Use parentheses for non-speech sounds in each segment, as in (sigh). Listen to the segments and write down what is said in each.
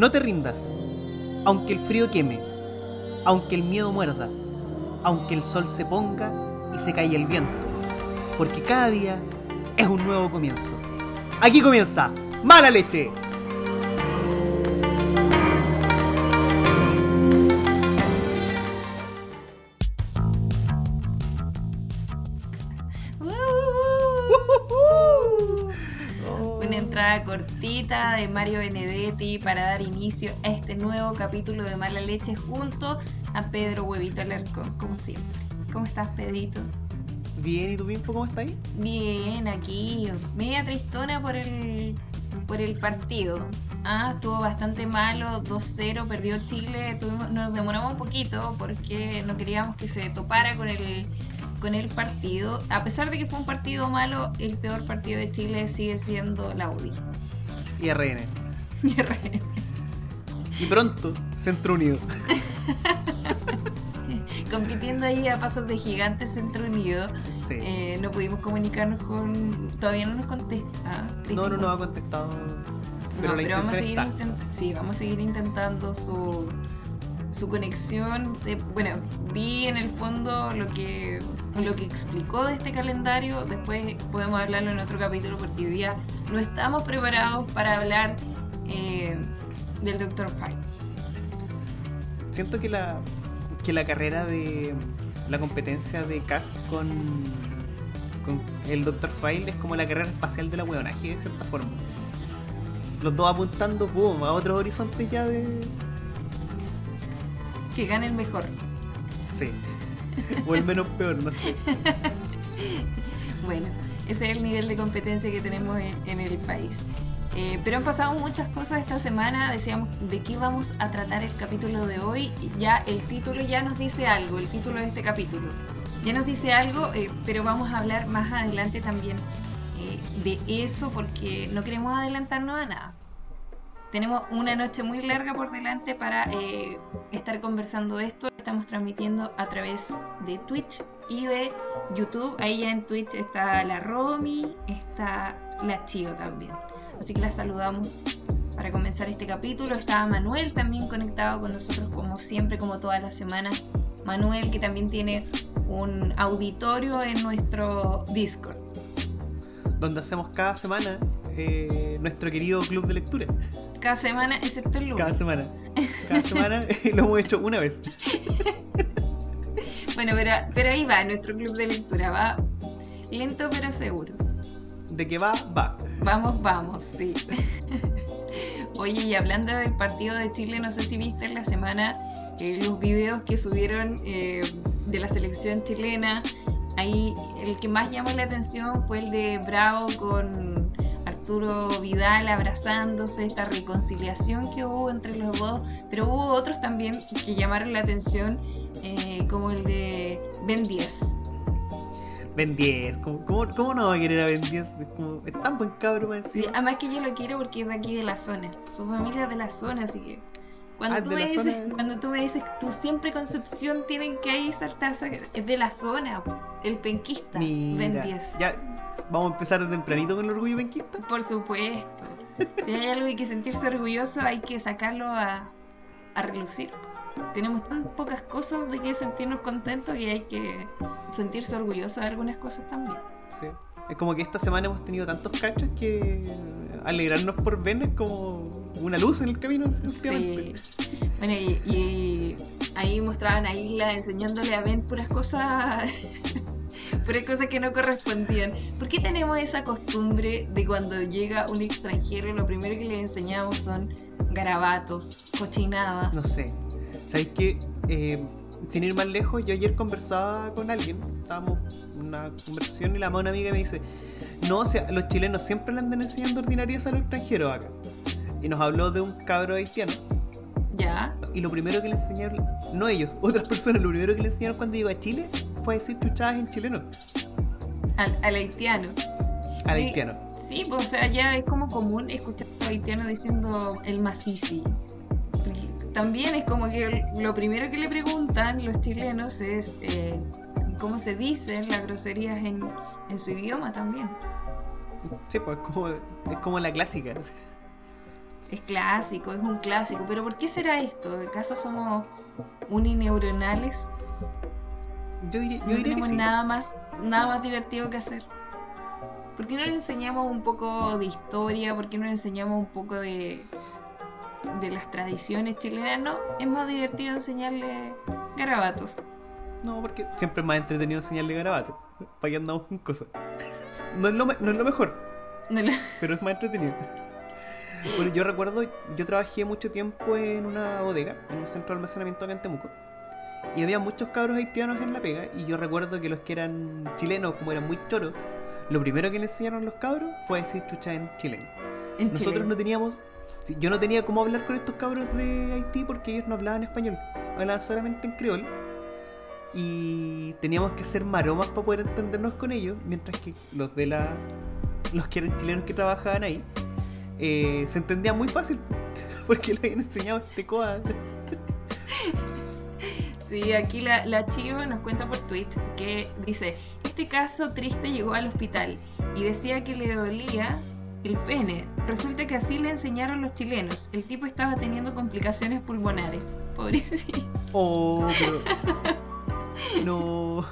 No te rindas, aunque el frío queme, aunque el miedo muerda, aunque el sol se ponga y se cae el viento, porque cada día es un nuevo comienzo. Aquí comienza Mala Leche. Una entrada cortita de Mario Benedetti para dar inicio a este nuevo capítulo de Mala Leche junto a Pedro Huevito Alarcón, como siempre. ¿Cómo estás, Pedrito? Bien, ¿y tú, Pimpo, cómo estás ahí? Bien, aquí, media tristona por el, por el partido. Ah, estuvo bastante malo, 2-0, perdió Chile, tuvimos- nos demoramos un poquito porque no queríamos que se topara con el, con el partido. A pesar de que fue un partido malo, el peor partido de Chile sigue siendo la UDI. Y RN. Y pronto, Centro Unido. (laughs) Compitiendo ahí a pasos de gigante Centro Unido, Sí. eh, no pudimos comunicarnos con... Todavía no nos contesta. No, no nos ha contestado. Pero No, la vamos a seguir está. inten- sí, vamos a seguir intentando su, su conexión. Eh, bueno, vi en el fondo lo que lo que explicó de este calendario. Después podemos hablarlo en otro capítulo porque hoy día no estamos preparados para hablar eh, del Dr. Fine. Siento que la, que la carrera de la competencia de cast con, con el Dr. File es como la carrera espacial de la hueonaje, de cierta forma. Los dos apuntando boom, a otros horizontes ya de. Que gane el mejor. Sí. o el menos peor, no sé. (laughs) Bueno, ese es el nivel de competencia que tenemos en, en el país. Eh, pero han pasado muchas cosas esta semana. Decíamos de qué vamos a tratar el capítulo de hoy. Ya el título ya nos dice algo, el título de este capítulo. Ya nos dice algo, eh, pero vamos a hablar más adelante también eh, de eso porque no queremos adelantarnos a nada. Tenemos una noche muy larga por delante para estar conversando de esto. Estamos transmitiendo a través de Twitch y de YouTube. Ahí ya en Twitch está la Romy, está la Chio también. Así que la saludamos para comenzar este capítulo. Está Manuel también conectado con nosotros como siempre, como todas las semanas. Manuel que también tiene un auditorio en nuestro Discord. Donde hacemos cada semana eh, nuestro querido club de lectura. Cada semana, excepto el lunes. (laughs) Cada semana. Cada semana lo hemos hecho una vez. Bueno, pero, pero ahí va nuestro club de lectura. Va lento pero seguro. De que va, va. Vamos, vamos, sí. (laughs) Oye, y hablando del partido de Chile, no sé si viste en la semana eh, los videos que subieron eh, de la selección chilena. Ahí el que más llamó la atención fue el de Bravo con Arturo Vidal abrazándose, esta reconciliación que hubo entre los dos, pero hubo otros también que llamaron la atención, eh, como el de Ben 10. Ben 10. ¿Cómo, cómo, cómo no va a querer a Ben 10? Es, como, es tan buen cabro más Sí, además que yo lo quiero porque es de aquí de la zona. Su familia es de la zona, así que. Cuando, Ah, tú me dices, zona. cuando tú me dices, tú siempre Concepción tienen que ahí saltarse, es de la zona, el penquista, Ben Mira, 10. ya vamos a empezar de tempranito con el orgullo penquista. Por supuesto. Si hay algo hay que sentirse orgulloso, hay que sacarlo a, a relucir. Tenemos tan pocas cosas de que sentirnos contentos y hay que sentirse orgulloso de algunas cosas también. Sí. Es como que esta semana hemos tenido tantos cachos que alegrarnos por Ben es como una luz en el camino. Sí. Bueno, y, y ahí mostraban a Isla enseñándole a Ben puras cosas. (laughs) puras cosas que no correspondían. ¿Por qué tenemos esa costumbre de cuando llega un extranjero, lo primero que le enseñamos son garabatos, cochinadas? No sé. ¿Sabéis que sin ir más lejos, yo ayer conversaba con alguien, estábamos en una conversación y la mano amiga me dice, no, o sea, los chilenos siempre le andan enseñando ordinarias a los extranjeros acá. Y nos habló de un cabro haitiano. ¿Ya? Y lo primero que le enseñaron, no ellos, (laughs) otras personas, lo primero que le enseñaron cuando llegó a Chile fue decir chuchadas en chileno, Al, al haitiano. al haitiano. Sí, pues, o sea, ya es como común escuchar a los haitianos diciendo el macizi. También es como que lo primero que le preguntan los chilenos es eh, cómo se dicen las groserías en, en su idioma también. Sí, pues es como, es como la clásica. Es clásico, es un clásico. Pero ¿por qué será esto? ¿Acaso somos unineuronales? Yo diría, yo no diría que tenemos sí. nada más, nada más divertido que hacer. ¿Por qué no le enseñamos un poco de historia? ¿Por qué no le enseñamos un poco de, de las tradiciones chilenas? No, es más divertido enseñarle garabatos. No, porque siempre es más entretenido enseñarle garabato. Para que andamos con cosas. No es lo, no es lo mejor, No lo- pero es más entretenido. Bueno, yo recuerdo, yo trabajé mucho tiempo en una bodega, en un centro de almacenamiento acá en Temuco. Y había muchos cabros haitianos en la pega. Y yo recuerdo que los que eran chilenos, como eran muy choros, lo primero que le enseñaron los cabros fue decir chucha en chileno. en Nosotros no teníamos. Yo no tenía cómo hablar con estos cabros de Haití porque ellos no hablaban español. Hablaban solamente en creol. Y teníamos que hacer maromas para poder entendernos con ellos. Mientras que los de la. Los que eran chilenos que trabajaban ahí. eh, se entendían muy fácil. (laughs) Porque le habían enseñado este coa. Sí, aquí la, la Chivo nos cuenta por tweet que dice, este caso triste llegó al hospital y decía que le dolía el pene. Resulta que así le enseñaron los chilenos. El tipo estaba teniendo complicaciones pulmonares. Pobrecito, Oh, pero. (laughs) No.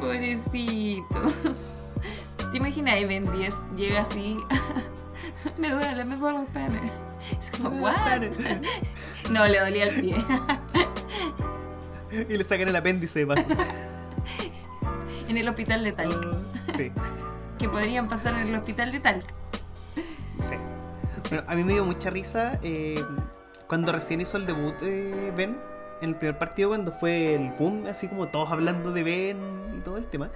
pobrecito. ¿Te imaginas? Y Ben 10 llega así. (laughs) me duele, me duele el pene. Es como, ¿what? (laughs) No, le dolía el pie. Y le sacan el apéndice de paso. en el hospital de Talca. Sí, Que podrían pasar en el hospital de Talca. sí. Bueno, a mí me dio mucha risa eh, cuando recién hizo el debut de Ben en el primer partido, cuando fue el boom, así como todos hablando de Ben y todo el tema.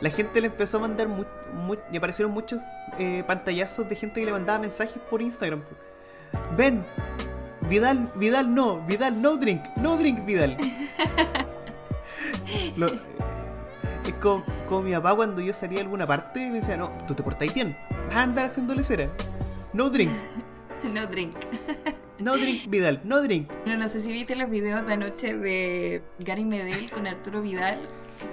La gente le empezó a mandar mu- mu- y aparecieron muchos eh, pantallazos de gente que le mandaba mensajes por Instagram. Ben, Vidal, Vidal no, Vidal no drink, no drink Vidal. (laughs) Lo- es como, como mi papá cuando yo salía a alguna parte me decía, no, tú te portáis bien, vas a andar haciendo lecera. No drink, (laughs) No drink. (laughs) no drink Vidal, no drink. No, no sé si viste los videos de anoche de Gary Medel con Arturo Vidal,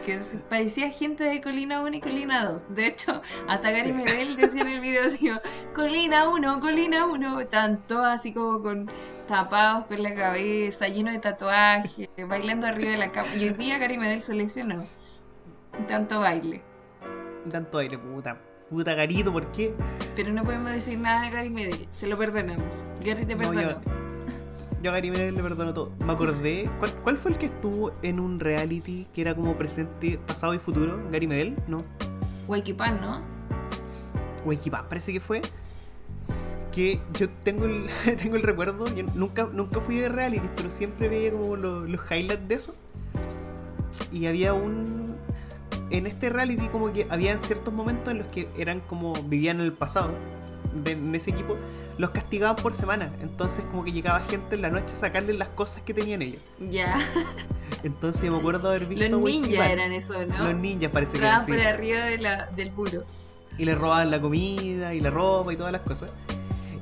que parecía gente de Colina 1 y Colina 2. De hecho, hasta Gary Sí. Medel decía en el video así, Colina 1, Colina 1, están todos así como con tapados con la cabeza, lleno de tatuajes, bailando arriba de la cama. Y hoy día Gary Medel se lesionó. (laughs) Tanto baile. Tanto aire, puta. Puta garito, ¿por qué? Pero no podemos decir nada de Gary Medel, se lo perdonamos. Gary te perdonó. yo, yo a Gary Medel le perdono todo. Me acordé. ¿cuál, cuál fue el que estuvo en un reality que era como presente, pasado y futuro? ¿Gary Medel? No. Huayquipán, ¿no? Wikipap parece que fue. Que yo tengo el, (laughs) tengo el recuerdo. Yo nunca, nunca fui de reality, pero siempre veía como lo- los highlights de eso. Y había un. En este reality, como que habían ciertos momentos en los que eran como. vivían en el pasado. de- en ese equipo. Los castigaban por semana. Entonces, como que llegaba gente en la noche a sacarles las cosas que tenían ellos. Ya. Entonces, yo me acuerdo haber visto. Los ninjas eran eso, ¿no? Los ninjas parece que eran, por arriba de la, del muro. y le robaban la comida y la ropa y todas las cosas.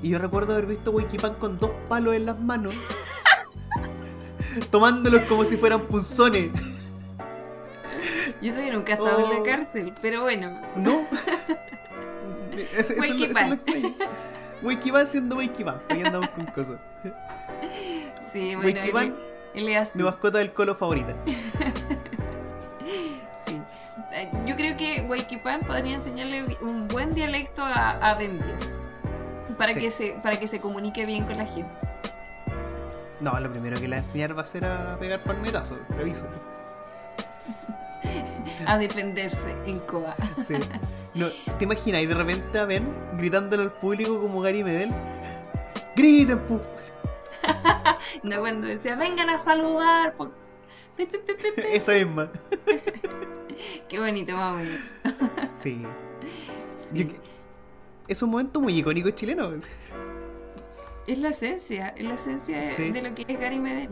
Y yo recuerdo haber visto Wikipan con dos palos en las manos, (laughs) tomándolos como si fueran punzones. Y eso que nunca he estado en Oh. la cárcel, pero bueno. ¿No? (laughs) Es es Wikipan. lo extraño. Wikipan siendo Wikipan, ahí andamos con cosas. Sí, bueno, él, Wikipan, él así. mi mascota del colo favorita. (laughs) Sí. Eh, Yo creo que Waikipan podría enseñarle un buen dialecto a, a Ben 10 para, Sí. que se, para que se comunique bien con la gente. No, lo primero que le va a enseñar va a ser a pegar palmetazos, te aviso. (laughs) A defenderse en Coa. Sí. No, ¿Te imaginas? Y de repente a Ben gritándole al público como Gary Medel. ¡Griten, pu! (laughs) No cuando decía, vengan a saludar. po". Pi, pi, pi, pi, pi. Esa misma. (laughs) Qué bonito, más bonito. Sí. Sí. Yo es un momento muy icónico chileno. Es la esencia, es la esencia Sí. de lo que es Gary Medel.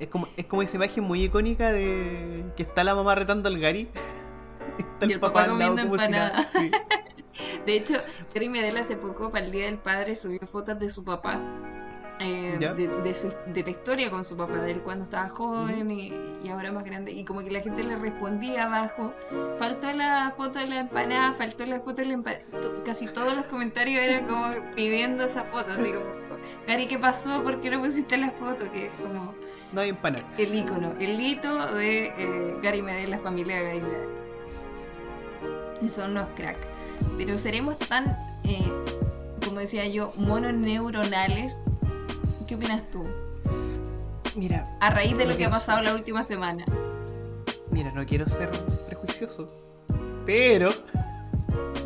Es como, es como esa imagen muy icónica de que está la mamá retando al Gary. (laughs) Está Y el papá lado comiendo empanadas. Sí. (laughs) De hecho, Gary Medel hace poco, para el Día del Padre, subió fotos de su papá. eh, de, de su- de la historia con su papá, de él cuando estaba joven y, y ahora más grande. Y como que la gente le respondía abajo, faltó la foto de la empanada, faltó la foto de la empanada. Casi todos los comentarios eran como pidiendo esa foto, así como, Gary, ¿qué pasó? ¿Por qué no pusiste la foto? Que es como No hay empanada. el icono, el hito de eh, Gary Medel, la familia de Gary Medel. Y Son unos crack. Pero seremos tan, eh, como decía yo, mononeuronales. ¿Qué opinas tú? Mira, A raíz de No lo que ha pasado la última semana. mira, no quiero ser prejuicioso. Pero.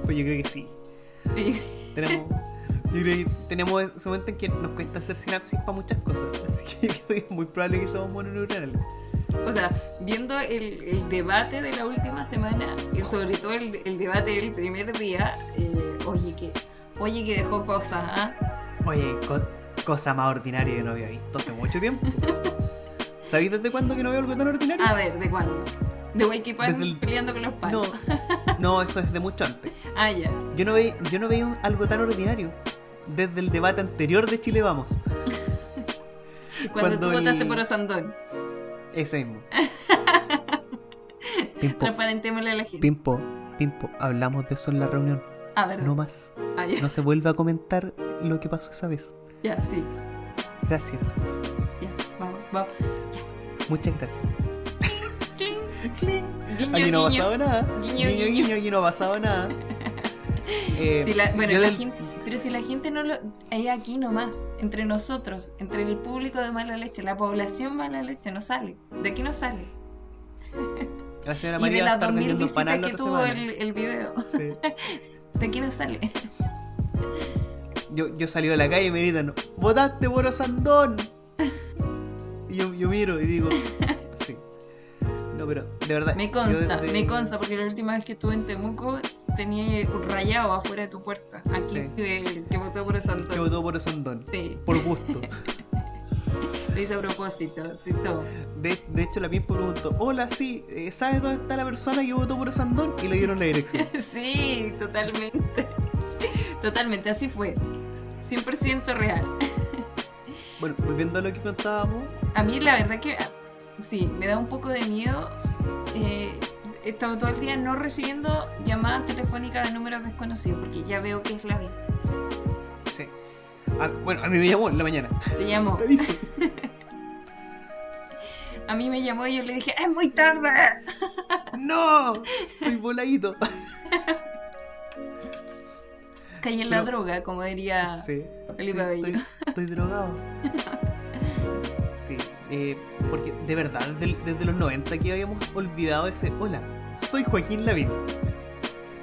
Pues yo creo que sí. (laughs) Tenemos. Yo creo que tenemos ese momento en que nos cuesta hacer sinapsis para muchas cosas. Así (laughs) que yo creo que es muy probable que somos mononeuronales. O sea, viendo el, el debate de la última semana, y sobre todo el, el debate del primer día, eh, oye, que, oye que dejó cosas, ¿ah? Oye, co- cosa más ordinaria que no había visto hace mucho tiempo. (laughs) ¿Sabéis desde cuándo que no veo algo tan ordinario? A ver, ¿de cuándo? De Desde el- peleando con los no, palos. no, eso es de mucho antes. (laughs) Ah, ya. Yo no, ve, yo no veía algo tan ordinario desde el debate anterior de Chile Vamos. (laughs) Cuando, Cuando tú votaste por Osandón. Ese mismo. (laughs) Transparentémosle a la gente. Pimpo, Pimpo, hablamos de eso en la reunión. A ver. No más. Ah, ya. No se vuelve a comentar lo que pasó esa vez. Ya, sí. Gracias. Ya. Vamos, vamos. Muchas gracias. Cling. (laughs) Cling. Guiño, Aquí no ha pasado nada. Guiño, Guiño, guiño. guiño, aquí no ha pasado nada. Eh, Si la- bueno, yo la del- gente, pero si la gente no lo. Es aquí nomás, entre nosotros, entre el público de mala leche, la población mala leche, no sale. De aquí no sale. (laughs) La señora Y María de va a las estar 2000 vendiendo visitas que tuvo el, el video. Sí. (laughs) De aquí no sale. Yo, yo salí a la calle y me gritan, ¡votaste por Osandón! Y yo, yo miro y digo, (laughs) sí. No, pero de verdad. Me consta, desde- me consta, porque la última vez que estuve en Temuco tenía un rayado afuera de tu puerta. Aquí Sí. el que votó por Que Osandón. votó por Osandón. Sí, Por gusto. (laughs) lo hice a propósito, sí, todo. De, de hecho, la Pimpo preguntó, hola, sí, eh, ¿sabes dónde está la persona que votó por Osandón? Y le dieron la dirección. (laughs) Sí, totalmente. Totalmente, así fue. 100% real. (laughs) Bueno, volviendo a lo que contábamos, A mí la verdad que ah, sí, me da un poco de miedo. Eh, he estado todo el día no recibiendo llamadas telefónicas a números desconocidos porque ya veo que es la vida. sí. Ah, bueno, a mí me llamó en la mañana. Te llamó. Te aviso. (laughs) A mí me llamó y yo le dije, es muy tarde. (laughs) ¡No! Estoy voladito. (laughs) Caí en la droga, como diría Sí. Felipe Estoy, Bello. estoy drogado. Sí, eh, porque de verdad, desde, desde los 90 que habíamos olvidado ese. Hola, soy Joaquín Lavín.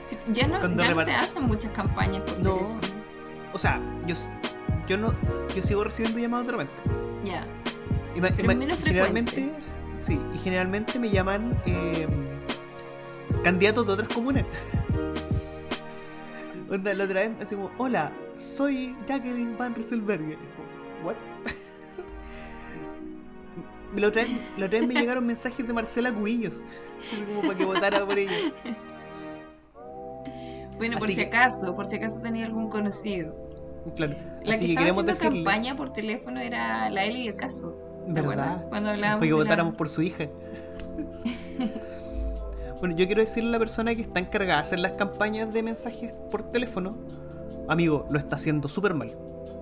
Sí, ya no, ya se hacen muchas campañas por No. teléfono. O sea, yo, yo no. Yo sigo recibiendo llamadas de repente. Ya. Y ma- y Pero ma- menos generalmente. Sí, y generalmente me llaman eh, candidatos de otras comunas. (laughs) Onda, la otra vez, así como, hola, soy Jacqueline Van Rieselberg. Y como, ¿What? La, otra vez, la otra vez me llegaron mensajes de Marcela Cubillos. como para que votara por ella. Bueno, por Así si que- acaso, por si acaso tenía algún conocido. Claro. La Así que que queremos decirle. campaña por teléfono era la Eli del caso. ¿Verdad? Cuando hablábamos Para que de la- votáramos por su hija. (laughs) bueno, yo quiero decirle a la persona que está encargada de hacer las campañas de mensajes por teléfono, amigo, lo está haciendo súper mal.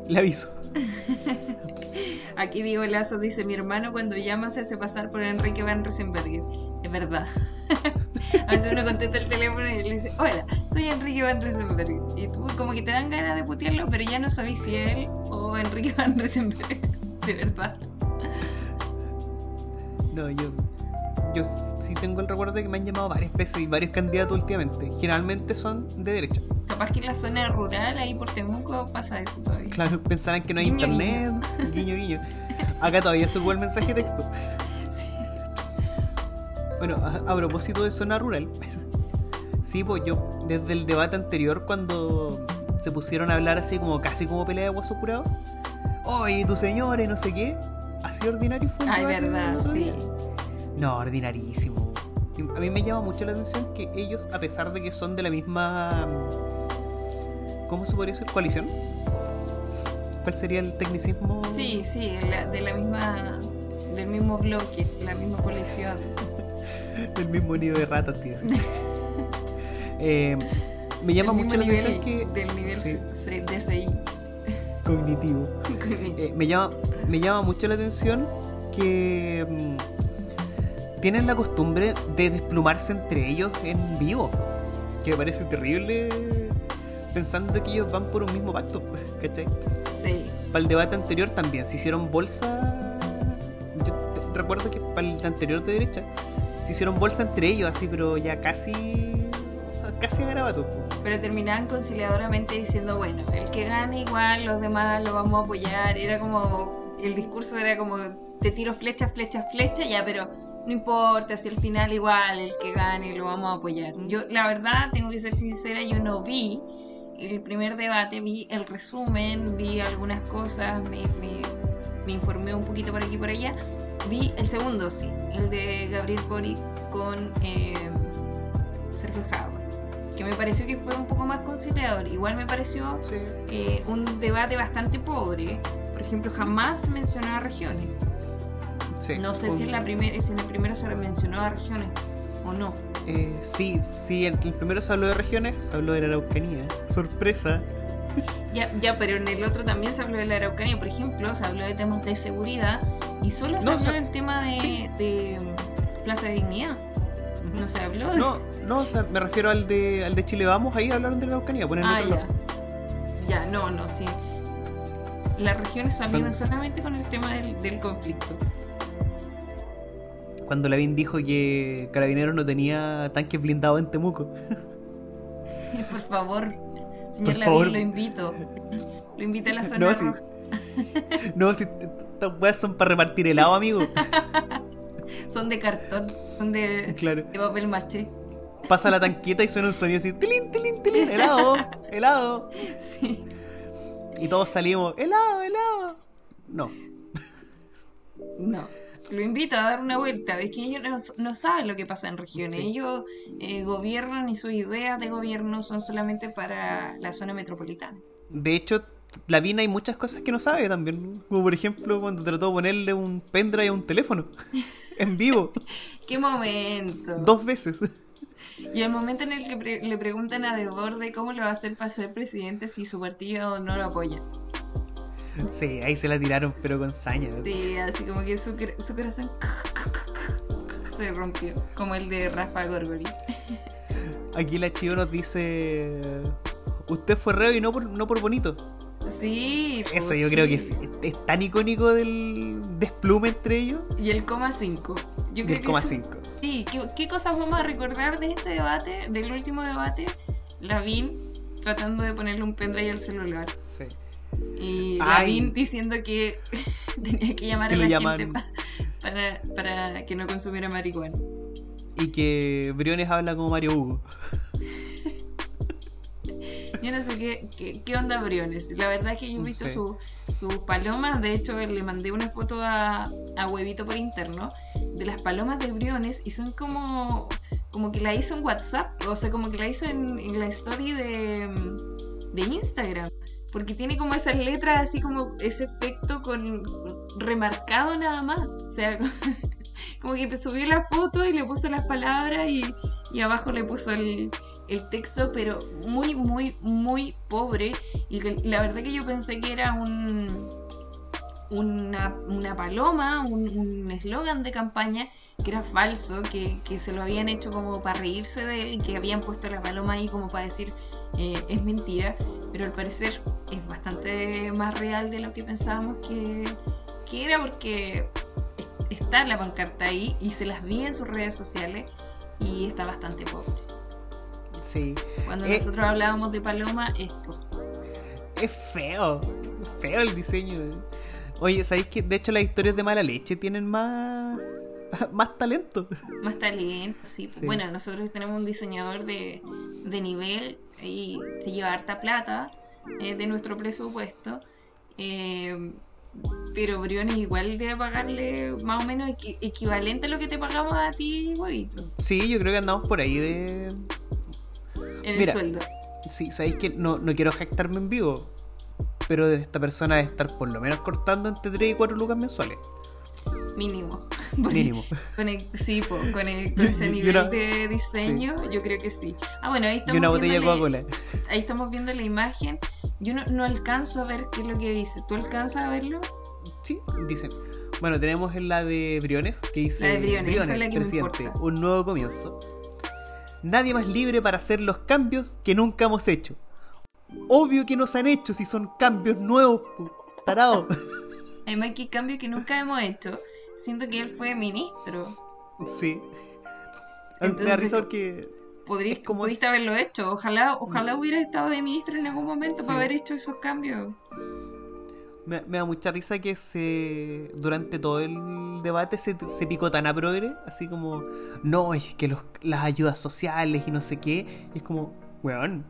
Le aviso. (laughs) Aquí Diego Lazo dice, mi hermano cuando llama se hace pasar por Enrique Van Riesenberger. Es verdad. (laughs) A veces uno contesta el teléfono y le dice, hola, soy Enrique Van Riesenberger. Y tú como que te dan ganas de putearlo, pero ya no sabes si él o Enrique Van Riesenberger. (laughs) De verdad. No, yo. Yo sí tengo el recuerdo de que me han llamado varias veces y varios candidatos últimamente. Generalmente son de derecha. Capaz que en la zona rural, ahí por Temuco, pasa eso todavía. Claro, pensarán que no hay Guiño, internet. Guiño, guiño. Acá todavía se ocupa el mensaje de texto. Sí. Bueno, a, a propósito de zona rural, sí, pues yo, desde el debate anterior, cuando se pusieron a hablar así como casi como pelea de guaso curado, oye, tu señora y no sé qué, así ordinario fue el Ay, verdad, sí. No, ordinarísimo. A mí me llama mucho la atención que ellos, a pesar de que son de la misma. ¿Cómo se podría decir? ¿Coalición? cuál sería el tecnicismo. Sí, sí, la- de la misma. del mismo bloque, la misma colección. (laughs) El mismo nido de ratas, tío. (laughs) Eh, me llama Del mucho la atención que. Del nivel Sí, DCI. (laughs) cognitivo. Eh, me, llama, me llama mucho la atención que tienen la costumbre de desplumarse entre ellos en vivo. Que me parece terrible pensando que ellos van por un mismo pacto. (laughs) ¿Cachai? sí. Para el debate anterior también se hicieron bolsa. Yo recuerdo que para el anterior de derecha se hicieron bolsa entre ellos, así, pero ya casi. casi a garabato. po. Pero terminaban conciliadoramente diciendo, bueno, el que gane igual, los demás lo vamos a apoyar. Era como, el discurso era como, te tiro flecha, flecha, flecha, ya, pero no importa, si al final igual el que gane lo vamos a apoyar. Yo, la verdad, tengo que ser sincera, yo no vi el primer debate, vi el resumen, vi algunas cosas, me, me, me informé un poquito por aquí y por allá. Vi el segundo, sí, el de Gabriel Boric con eh, Sergio Jauregui que me pareció que fue un poco más conciliador. Igual me pareció Sí. eh, un debate bastante pobre. Por ejemplo, jamás mencionó a regiones. sí. No sé Un- si en, la primer, si en el primero se mencionó a regiones o no. Eh, sí, sí, el, el primero se habló de regiones, se habló de la Araucanía. Sorpresa. Ya, ya, pero en el otro también se habló de la Araucanía, por ejemplo, se habló de temas de seguridad y solo se No, habló se- del tema de, sí. de, mm, Plaza de Dignidad. No se habló de... No, no, o sea, me refiero al de, al de Chile Vamos, ahí hablaron de la Araucanía, ponen ah, ya. Ya, no, no, sí. Las regiones salieron solamente con el tema del, del conflicto. Cuando Lavín dijo que Carabineros no tenía tanques blindados en Temuco. (laughs) Por favor, señor Por Lavín, favor. lo invito. Lo invito a la zona (laughs) No, roja. No, si estas weas son para repartir helado, amigo. (laughs) Son de cartón, son de, Claro. de papel maché. Pasa la tanqueta y suena un sonido así, tilín, tilín, tilín, helado, helado. Sí. Y todos salimos, helado, helado. No. No. Lo invito a dar una vuelta. Es que ellos no, no saben lo que pasa en regiones. Sí. Ellos eh, gobiernan y sus ideas de gobierno son solamente para la zona metropolitana. De hecho, Lavín hay muchas cosas que no sabe también. Como por ejemplo cuando trató de ponerle un pendrive a un teléfono. (laughs) En vivo. ¡Qué momento! Dos veces. Y el momento en el que pre- le preguntan a De Borde cómo lo va a hacer para ser presidente si su partido no lo apoya. (laughs) Sí, ahí se la tiraron, pero con saña. Sí, así como que su, su corazón se rompió, como el de Rafa Gorgori. Aquí la chivo nos dice. Usted fue reo y no por, no por bonito. Sí, Eso pues yo creo que es, es tan icónico del desplume entre ellos. Y el coma 5. Yo creo Del que coma eso- 5. Sí, ¿qué, qué cosas vamos a recordar de este debate, del último debate? Lavín tratando de ponerle un pendrive al celular. Sí. Y. Lavín diciendo que (laughs) tenía que llamar Que a la llaman- gente pa- para, para que no consumiera marihuana. Y que Briones habla como Mario Hugo. (laughs) Yo no sé qué, qué, qué onda Briones. La verdad es que yo he visto su- sus palomas. De hecho, le mandé una foto a, a Huevito por interno de las palomas de Briones y son como, como que la hizo en WhatsApp. O sea, como que la hizo en, en la story de, de Instagram. Porque tiene como esas letras, así como ese efecto con remarcado nada más. O sea, (laughs) como que subió la foto y le puso las palabras y, y abajo le puso el, el texto, pero muy, muy, muy pobre. Y la verdad que yo pensé que era un una, una paloma, un eslogan de campaña que era falso, que, que se lo habían hecho como para reírse de él, que habían puesto la paloma ahí como para decir eh, es mentira, pero al parecer es bastante más real de lo que pensábamos que, que era porque es- está la pancarta ahí y se las vi en sus redes sociales y está bastante pobre. Sí. Cuando Eh. nosotros hablábamos de paloma, esto. Es feo. Feo el diseño. Oye, ¿sabéis que de hecho las historias de mala leche tienen más. (laughs) más talento? Más talento, sí. Sí. Bueno, nosotros tenemos un diseñador de, de nivel y se lleva harta plata eh, de nuestro presupuesto. eh, pero Briones igual debe pagarle más o menos equi- equivalente a lo que te pagamos a ti, huevito, Sí, yo creo que andamos por ahí de. en el Mira. sueldo. Sí, sabéis que no, no quiero jactarme en vivo. pero esta persona debe estar por lo menos cortando entre 3 y 4 lucas mensuales. Mínimo. (laughs) Mínimo. Con el, sí, po, con, el, (laughs) con ese nivel una- de (laughs) diseño, yo creo que sí. Ah, bueno, ahí estamos Y una botella de Coca-Cola. Ahí estamos viendo la imagen. Yo no, no alcanzo a ver qué es lo que dice. ¿Tú alcanzas a verlo? Sí, dicen. Bueno, tenemos en la de Briones, que dice La de Briones, esa es la que me presidente, importa. un nuevo comienzo. Nadie más libre para hacer los cambios que nunca hemos hecho. Obvio que nos han hecho si son cambios nuevos, tarado. Además, (laughs) que cambio que nunca hemos hecho. Siento que él fue ministro. sí. Me da Entonces, risa porque Podrías, como- pudiste haberlo hecho. Ojalá, ojalá hubiera estado de ministro en algún momento Sí. para haber hecho esos cambios. me, me da mucha risa que se durante todo el debate se, se picó tan a progre, así como, no, es que los, las ayudas sociales y no sé qué. Y es como, weón.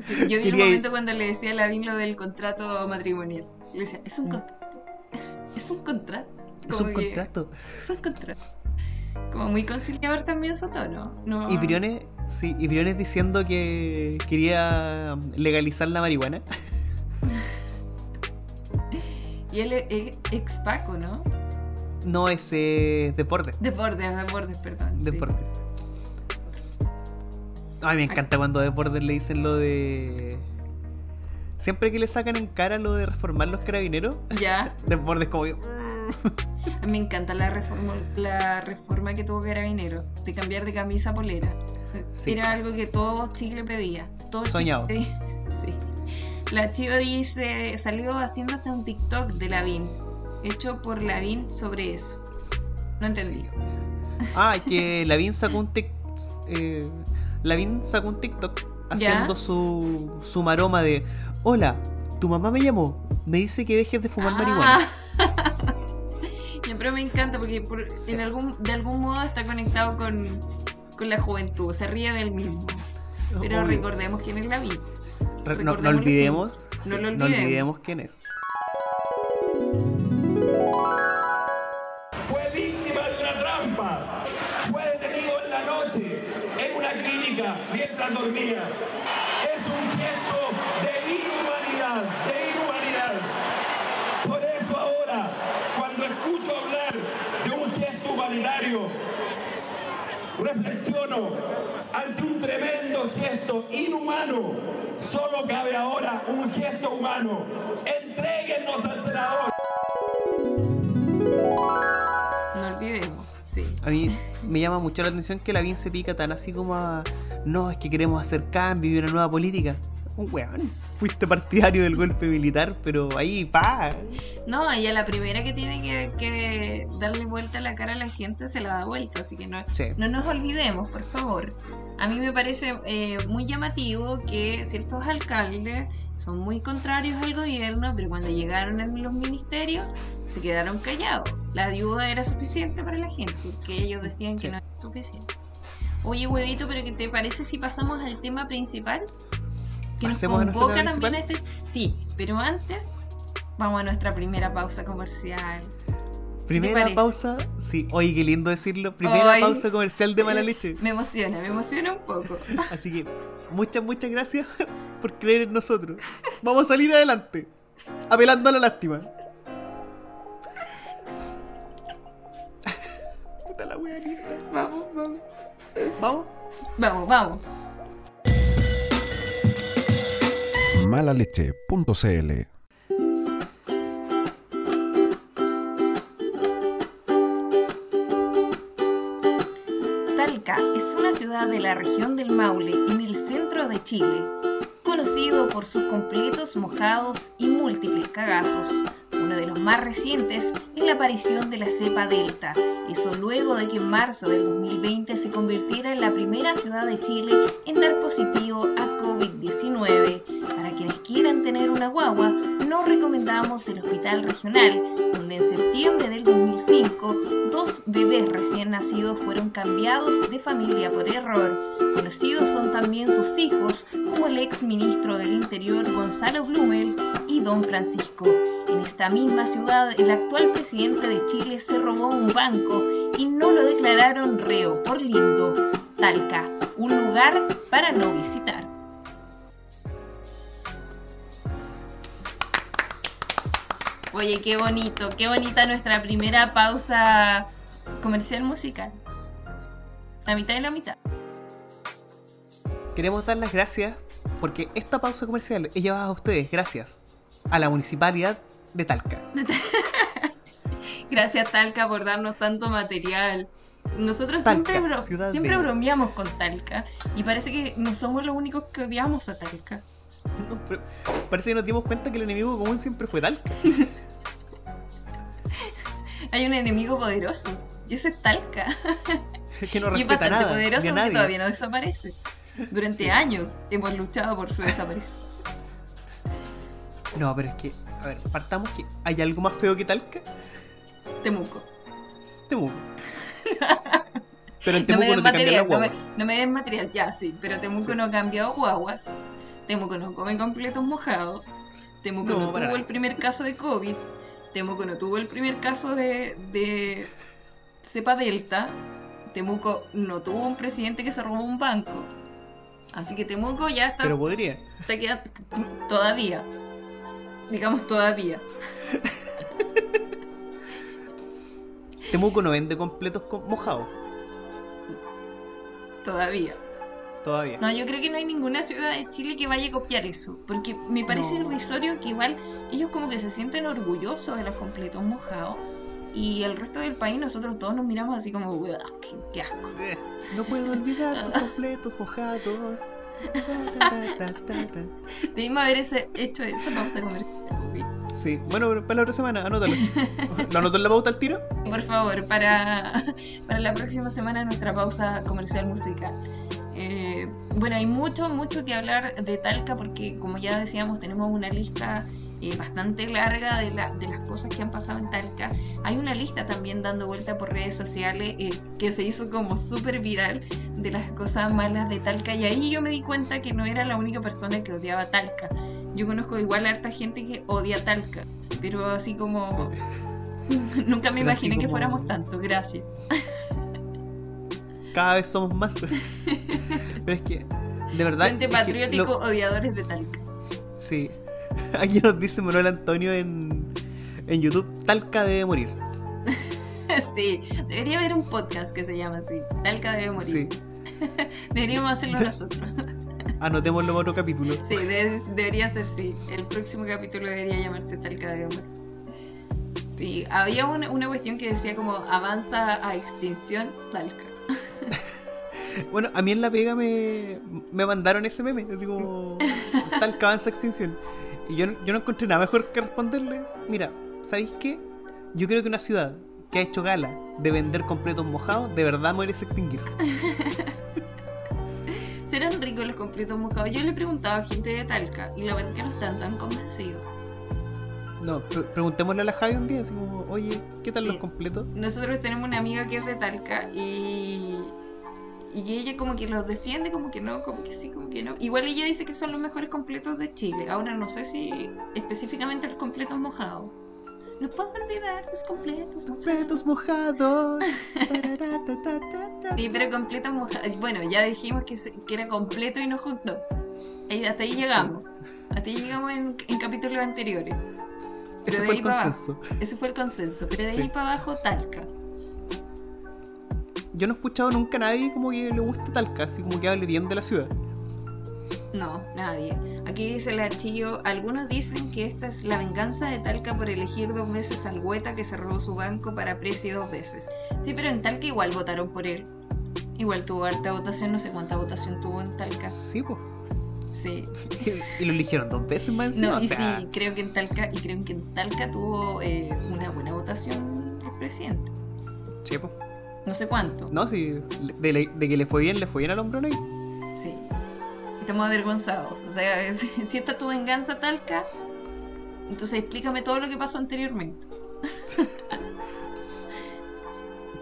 Sí, yo vi el Quería- momento cuando le decía a Lavín lo del contrato matrimonial. Le decía, es un (laughs) contrato. Es un contrato. Mm. Es un que- contrato. Es un contrato. Como muy conciliador también su tono. No, Y Briones, sí, y Briones diciendo que quería legalizar la marihuana. (laughs) Y él es ex Paco, ¿no? No es eh, deporte. Deportes, deportes, perdón. sí. Deporte. Ay, me encanta cuando a deportes le dicen lo de. Siempre que le sacan en cara lo de reformar los carabineros, Ya, (laughs) deportes como que. (laughs) a (laughs) mí me encanta la reforma, la reforma que tuvo Carabinero, de cambiar de camisa a polera. O sea, Sí. Era algo que todo Chile pedía. Todo Chile Soñado. pedía. (laughs) Sí. La Chiva dice, salió haciendo hasta un TikTok de Lavín, hecho por Lavín sobre eso. No entendí. Ah, que Lavín sacó un tic, eh, Lavín sacó un TikTok haciendo su, su maroma de Hola, tu mamá me llamó, me dice que dejes de fumar Ah. marihuana. (laughs) Pero me encanta porque por- Sí. en algún, de algún modo está conectado con, con la juventud, se ríe del mismo. Pero Obvio. recordemos quién es Lavín. Re- no, olvidemos, No olvidemos quién es. fue víctima de una trampa, fue detenido en la noche en una clínica mientras dormía. Es un gesto de inhumanidad, de inhumanidad. Por eso ahora, cuando escucho hablar de un gesto reflexiono ante un tremendo gesto inhumano. Solo cabe ahora un gesto humano. Entréguennos al senador. No olvidemos, sí. A mí me llama mucho la atención que Lavín se pica tan así como a. No, es que queremos hacer cambio y una nueva política. Un weón. Fuiste partidario del golpe militar, pero ahí, pa. No, ella la primera que tiene que, que darle vuelta la cara a la gente se la da vuelta, así que no, Sí. no nos olvidemos, por favor. A mí me parece eh, muy llamativo que ciertos alcaldes son muy contrarios al gobierno, pero cuando llegaron a los ministerios se quedaron callados. La ayuda era suficiente para la gente, porque ellos decían Sí. que no era suficiente. Oye, huevito, pero ¿qué te parece si pasamos al tema principal? Que nos ¿Pasemos a nuestro convoca también a este... Sí, pero antes vamos a nuestra primera pausa comercial. Primera pausa. Sí, oye, qué lindo decirlo. Primera pausa comercial de mala leche. (laughs) Me emociona, me emociona un poco. (laughs) Así que muchas, muchas gracias (laughs) por creer en nosotros. Vamos a salir adelante. Apelando a la lástima. Puta la wea. Vamos, vamos. Vamos. Vamos, vamos. malaleche.cl Talca es una ciudad de la región del Maule, en el centro de Chile, conocido por sus completos mojados y múltiples cagazos. Uno de los más recientes es la aparición de la cepa Delta, eso luego de que en marzo del 2020 se convirtiera en la primera ciudad de Chile en dar positivo a COVID-19. Quienes quieran tener una guagua, nos recomendamos el Hospital Regional, donde en septiembre del 2005 dos bebés recién nacidos fueron cambiados de familia por error. Conocidos son también sus hijos, como el ex ministro del Interior Gonzalo Blumel y Don Francisco. En esta misma ciudad, el actual presidente de Chile se robó un banco y no lo declararon reo por lindo. Talca, un lugar para no visitar. Oye, qué bonito, qué bonita nuestra primera pausa comercial musical. La mitad y la mitad. Queremos dar las gracias porque esta pausa comercial es llevada a ustedes gracias a la Municipalidad de Talca. (laughs) Gracias Talca por darnos tanto material. Nosotros Talca, siempre, bro- siempre bromeamos con Talca y parece que no somos los únicos que odiamos a Talca. (laughs) No, pero parece que nos dimos cuenta que el enemigo común siempre fue Talca. Hay un enemigo poderoso y ese es Talca. (laughs) Que no y es respeta bastante nada, poderoso porque todavía no desaparece. Durante Sí. años hemos luchado por su desaparición. No, pero es que, a ver, partamos que hay algo más feo que Talca. Temuco. Temuco. (laughs) Pero en No me Temuco no, te material, no me, no me den material, ya sí, pero Temuco Sí. no ha cambiado guaguas. Temuco no come completos mojados. Temuco No, tuvo nada. el primer caso de COVID. Temuco no tuvo el primer caso de, de cepa delta. Temuco no tuvo un presidente que se robó un banco. Así que Temuco ya está, Pero podría. está quedando todavía. Digamos todavía. Temuco no vende completos con- mojados. Todavía. Todavía. No, yo creo que no hay ninguna ciudad de Chile que vaya a copiar eso. Porque me parece No. irrisorio que igual ellos como que se sienten orgullosos de los completos mojados. Y el resto del país nosotros todos nos miramos así como, "Uah, qué, qué asco. No puedo olvidar tus (laughs) completos mojados. Debimos haber ese- hecho esa pausa comercial. Sí, bueno, para la otra semana, anótalo. ¿Lo anotó en la pauta al tiro? Por favor, para, para la próxima semana nuestra pausa comercial musical. Eh, bueno, hay mucho, mucho que hablar de Talca porque como ya decíamos tenemos una lista eh, bastante larga de, la- de las cosas que han pasado en Talca. Hay una lista también dando vuelta por redes sociales eh, que se hizo como súper viral de las cosas malas de Talca y ahí yo me di cuenta que no era la única persona que odiaba Talca. Yo conozco igual a harta gente que odia Talca, pero así como... (laughs) Nunca me Pero imaginé que fuéramos tanto, gracias. (laughs) Cada vez somos más. (laughs) Pero es que, de verdad. Que patriótico, lo- odiadores de Talca. Sí. (laughs) Aquí nos dice Manuel Antonio en, en YouTube: Talca debe morir. (laughs) sí, debería haber un podcast que se llama así. Talca debe morir. Sí. Deberíamos hacerlo nosotros. Anotémoslo para otro capítulo. sí, de- debería ser sí. El próximo capítulo debería llamarse Talca debe morir. Sí, había una, una cuestión que decía como avanza a extinción Talca. (laughs) Bueno, a mí en la pega me, me mandaron ese meme, así como (laughs) Talca avanza a extinción. Y yo, no- yo no encontré nada mejor que responderle: Mira, ¿sabéis qué? Yo creo que una ciudad que ha hecho gala de vender completos mojados, de verdad merece extinguirse. (laughs) ¿Serán ricos los completos mojados? Yo le he preguntado a gente de Talca y la verdad es que no están tan convencidos. No, pre- preguntémosle a la Javi un día, así como, oye, ¿qué tal Sí. los completos? Nosotros tenemos una amiga que es de Talca y, y ella como que los defiende, como que no, como que sí, como que no. Igual ella dice que son los mejores completos de Chile. Ahora no sé si específicamente los completos mojados. No puedo olvidar tus completos mojados. Completos mojados. (laughs) Sí, pero completos mojados. Bueno, ya dijimos que, que era completo y no. Ahí- Hasta ahí llegamos. Hasta ahí llegamos en, en capítulos anteriores. Pero Ese fue ahí el consenso. Ese fue el consenso. Pero de ahí Sí. para abajo, Talca. Yo no he escuchado nunca a nadie como que le guste Talca, así como que hable bien de la ciudad. No, nadie. Aquí dice la Chillo, algunos dicen que esta es la venganza de Talca por elegir dos veces al Hueta que se robó su banco para precio dos veces. Sí, pero en Talca igual votaron por él. Igual tuvo harta votación, no sé cuánta votación tuvo en Talca. Sí, pues. Sí. (laughs) Y lo eligieron dos veces más encima. No, o y sea, sí, creo que en Talca, y creo que en Talca tuvo eh, una buena votación el presidente. sí, po. No sé cuánto. No, sí, de, que le fue bien, le fue bien al hombre, ¿no? Sí. Estamos avergonzados. O sea, (laughs) si, si esta es tu venganza, Talca, entonces explícame todo lo que pasó anteriormente. (laughs)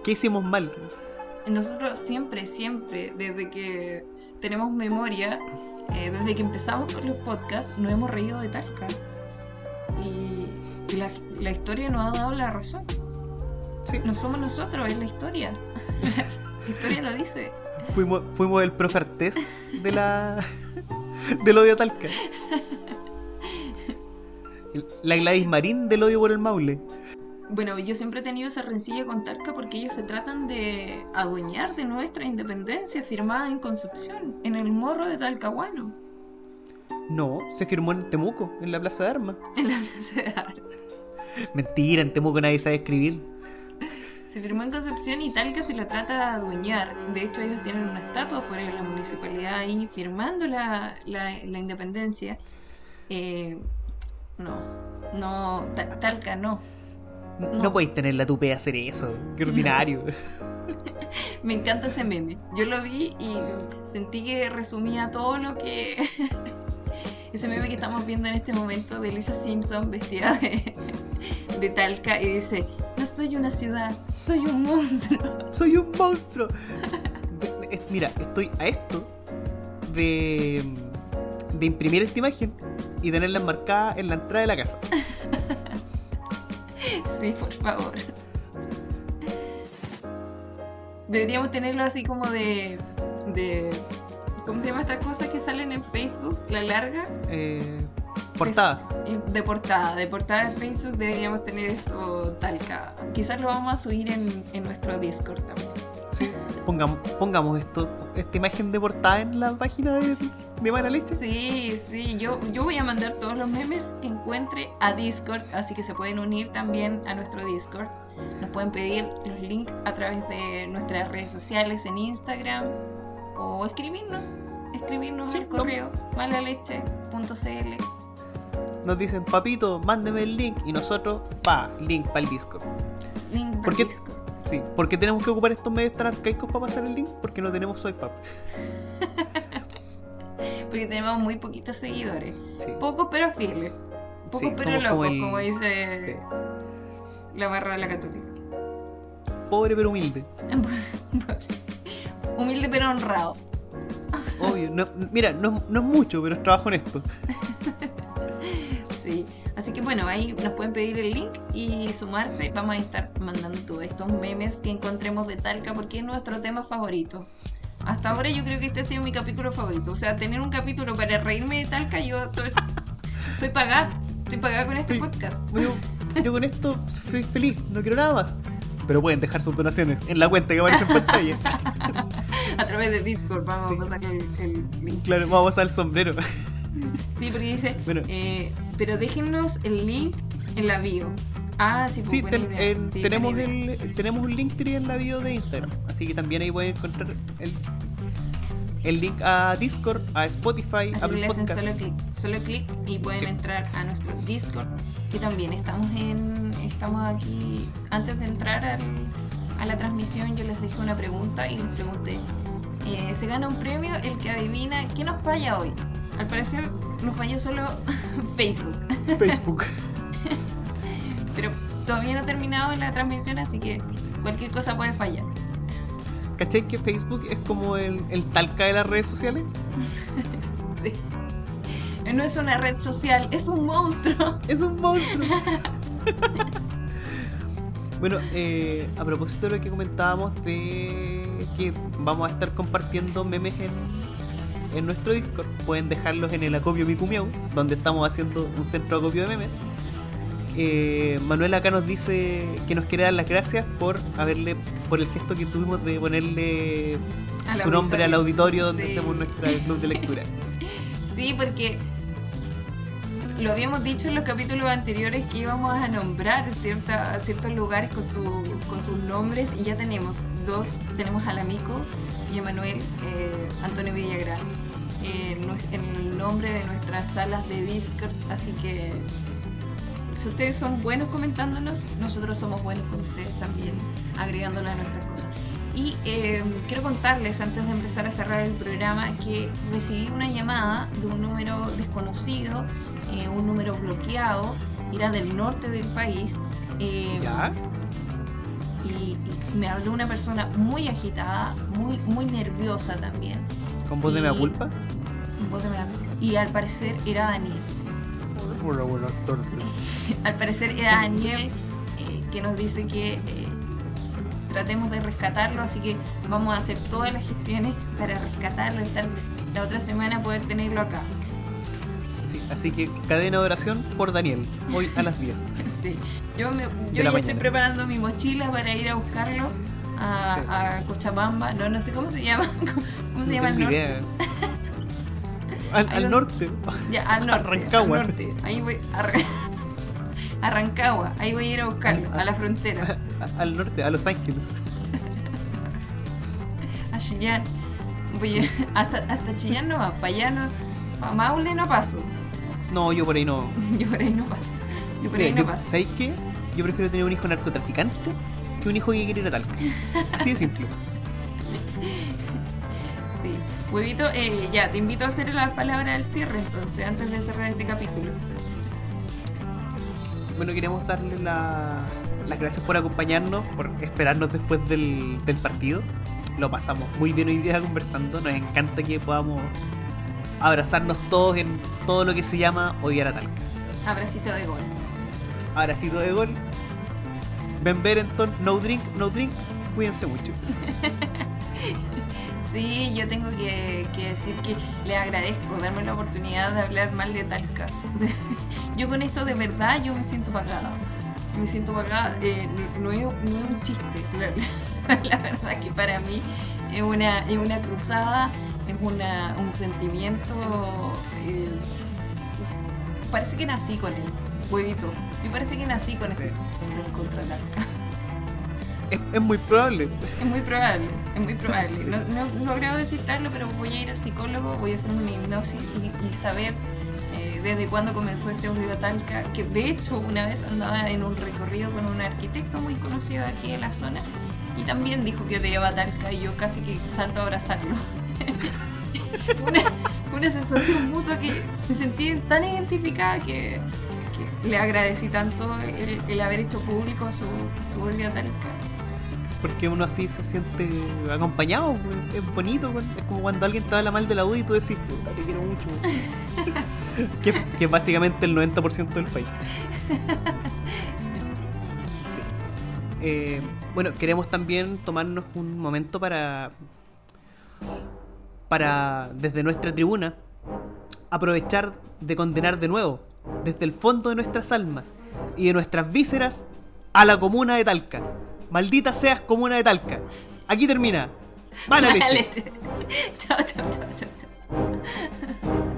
¿Qué hicimos mal? Nosotros siempre, siempre, desde que tenemos memoria, eh, desde que empezamos con los podcasts, nos hemos reído de Talca. Y, la, la historia nos ha dado la razón. Sí, No somos nosotros, es la historia. (laughs) la historia lo dice. fuimos, fuimos el profe Artés de la, (laughs) del odio a Talca. (laughs) La Gladys Marín del odio por el Maule. Bueno, yo siempre he tenido esa rencilla con Talca porque ellos se tratan de adueñar de nuestra independencia firmada en Concepción, en el morro de Talcahuano. No, se firmó en Temuco, en la Plaza de Armas. (laughs) En la Plaza de Armas. Mentira, en Temuco nadie sabe escribir. Se firmó en Concepción y Talca se lo trata de adueñar. De hecho, ellos tienen una estatua fuera de la municipalidad ahí firmando la, la, la independencia. Eh, no, no, Ta- Talca no. No, No. podéis tener la tupe de hacer eso. Qué ordinario. (laughs) Me encanta ese meme. Yo lo vi y sentí que resumía todo lo que. (laughs) ese meme que estamos viendo en este momento de Lisa Simpson vestida de, de Talca y dice: No soy una ciudad, soy un monstruo. (laughs) Soy un monstruo. Mira, estoy a esto de, de imprimir esta imagen y tenerla enmarcada en la entrada de la casa. Sí, por favor. Deberíamos tenerlo así como de. de ¿Cómo se llama estas cosas que salen en Facebook? La larga. Eh, portada. De portada, de portada de Facebook deberíamos tener esto talca. Quizás lo vamos a subir en, en nuestro Discord también. Sí. (laughs) Pongamos, pongamos esto, esta imagen de portada en la página de, de Mala Leche. Sí, sí, yo, yo voy a mandar todos los memes que encuentre a Discord, así que se pueden unir también a nuestro Discord. Nos pueden pedir los links a través de nuestras redes sociales en Instagram o escribirnos, escribirnos Sí, al correo malaleche.cl. Nos dicen, papito, mándeme el link y nosotros, pa, link para el Discord. Link ¿Por para qué? Discord. Sí, ¿por qué tenemos que ocupar estos medios tan arcaicos para pasar el link? Porque no tenemos swipe up. (laughs) Porque tenemos muy poquitos seguidores. Sí. Pocos pero fieles. Pocos Sí, pero como locos, el- como dice Sí. la barra de la católica. Pobre pero humilde. (laughs) Humilde pero honrado. Obvio. No- mira, no, no es mucho, pero es trabajo honesto. Sí. (laughs) Bueno, ahí nos pueden pedir el link y sumarse. Vamos a estar mandando todos estos memes que encontremos de Talca porque es nuestro tema favorito. Hasta ahora yo creo que este ha sido mi capítulo favorito. O sea, tener un capítulo para reírme de Talca, yo estoy, estoy pagada. Estoy pagada con este Sí. podcast. Yo, yo (laughs) con esto soy feliz, no quiero nada más. Pero pueden dejar sus donaciones en la cuenta que aparece en pantalla. (laughs) A través de Discord vamos Sí. a pasar el, el link. claro, vamos al sombrero. Sí, porque dice, Bueno. eh, pero déjennos el link en la bio. Ah, sí, pues, Sí, ten- en- Sí, tenemos, el, tenemos un link en la bio de Instagram. Así que también ahí pueden encontrar el, el link a Discord, a Spotify, Así a le hacen solo clic, solo clic y pueden Sí. entrar a nuestro Discord, que también estamos en, estamos aquí. Antes de entrar al- a la transmisión, yo les dejé una pregunta y les pregunté: eh, ¿se gana un premio el que adivina qué nos falla hoy? Al parecer nos falló solo (laughs) Facebook, Facebook. (laughs) pero todavía no ha terminado la transmisión, así que cualquier cosa puede fallar. ¿Cachai que Facebook es como el, el talca de las redes sociales? (laughs) Sí. No es una red social, es un monstruo. Es un monstruo. bueno, eh, a propósito de lo que comentábamos de que vamos a estar compartiendo memes en, en nuestro Discord, pueden dejarlos en el acopio Micumiau, donde estamos haciendo un centro de acopio de memes. Eh, Manuel acá nos dice que nos quiere dar las gracias por haberle por el gesto que tuvimos de ponerle Al su nombre al auditorio donde Sí. hacemos nuestra club de lectura. (laughs) Sí, porque lo habíamos dicho en los capítulos anteriores que íbamos a nombrar cierta, ciertos lugares con, su, con sus nombres y ya tenemos dos, tenemos a Lamico y a Manuel eh, Antonio Villagrán eh, el nombre de nuestras salas de Discord, así que si ustedes son buenos comentándonos, nosotros somos buenos con ustedes también, agregándole a nuestras cosas. Y eh, quiero contarles, antes de empezar a cerrar el programa, que recibí una llamada de un número desconocido, eh, un número bloqueado, era del norte del país. eh, ¿Ya? y, y me habló una persona muy agitada, muy, muy nerviosa también. ¿Con voz de Y- mea culpa? Vos me- Y al parecer era Daniel. Hola, hola, actor. (laughs) Al parecer era Daniel (laughs) eh, que nos dice que eh, tratemos de rescatarlo, así que vamos a hacer todas las gestiones para rescatarlo y estar la otra semana poder tenerlo acá. Sí, así que cadena de oración por Daniel, hoy a las 10. (laughs) Sí. Yo, me, yo De ya estoy preparando mi mochila para ir a buscarlo a, Sí. a Cochabamba. No, no sé cómo se llama. (laughs) ¿Cómo se No llama el norte? idea. (laughs) Al, norte. Ya, al norte. Rancagua. Al norte. Ahí voy. A, Ra- (laughs) a Rancagua. Ahí voy a ir a buscarlo. A la frontera. A- Al norte, a Los Ángeles. A Chillán. Voy a- hasta, hasta Chillán no va. Para allá no. Para Maule no paso. No, yo por ahí no. Yo por ahí no paso. Yo por Mira, ahí no yo- paso. ¿Sabéis qué? Yo prefiero tener un hijo narcotraficante que un hijo que quiere ir a Talca. Así de simple. Sí. Huevito, eh, ya, te invito a hacer las palabras del cierre entonces, antes de cerrar este capítulo. Bueno, queremos darle la- las gracias por acompañarnos, por esperarnos después del, del partido. Lo pasamos muy bien hoy día conversando. Nos encanta que podamos abrazarnos todos en todo lo que se llama odiar a Talca. Abracito de gol. Abracito de gol. Ben Berenton, no drink, no drink. Cuídense mucho. (laughs) Sí, yo tengo que, decir que le agradezco darme la oportunidad de hablar mal de Talca. (laughs) Yo con esto de verdad yo me siento pagada. Me siento pagada. eh, no, es, no es un chiste. La, (laughs) la verdad que para mí es una, es una cruzada, es una, un sentimiento. eh, parece que nací con él, huevito. Yo parece que nací con Sí. este sentimiento contra Talca. Es, es muy probable. Es muy probable, es muy probable. Sí. No, no, no descifrarlo, pero voy a ir al psicólogo, voy a hacer una hipnosis y, y saber eh, desde cuándo comenzó este odio a Talca, que de hecho una vez andaba en un recorrido con un arquitecto muy conocido aquí en la zona y también dijo que odiaba Talca y yo casi que salto a abrazarlo. (laughs) fue, una, fue una sensación mutua que me sentí tan identificada que le agradecí tanto el, el haber hecho público su, su odio a Talca. Porque uno así se siente acompañado. pues, Es bonito. pues. Es como cuando alguien te habla mal de la U y tú decís, puta, te quiero mucho. (laughs) que, que es básicamente el 90% del país. Sí. Eh, bueno, queremos también tomarnos un momento para. Para, desde nuestra tribuna, aprovechar de condenar de nuevo, desde el fondo de nuestras almas y de nuestras vísceras, a la comuna de Talca. Maldita seas comuna de Talca. Aquí termina. Mala leche. (laughs) Chao, chao, chao, chao. chao.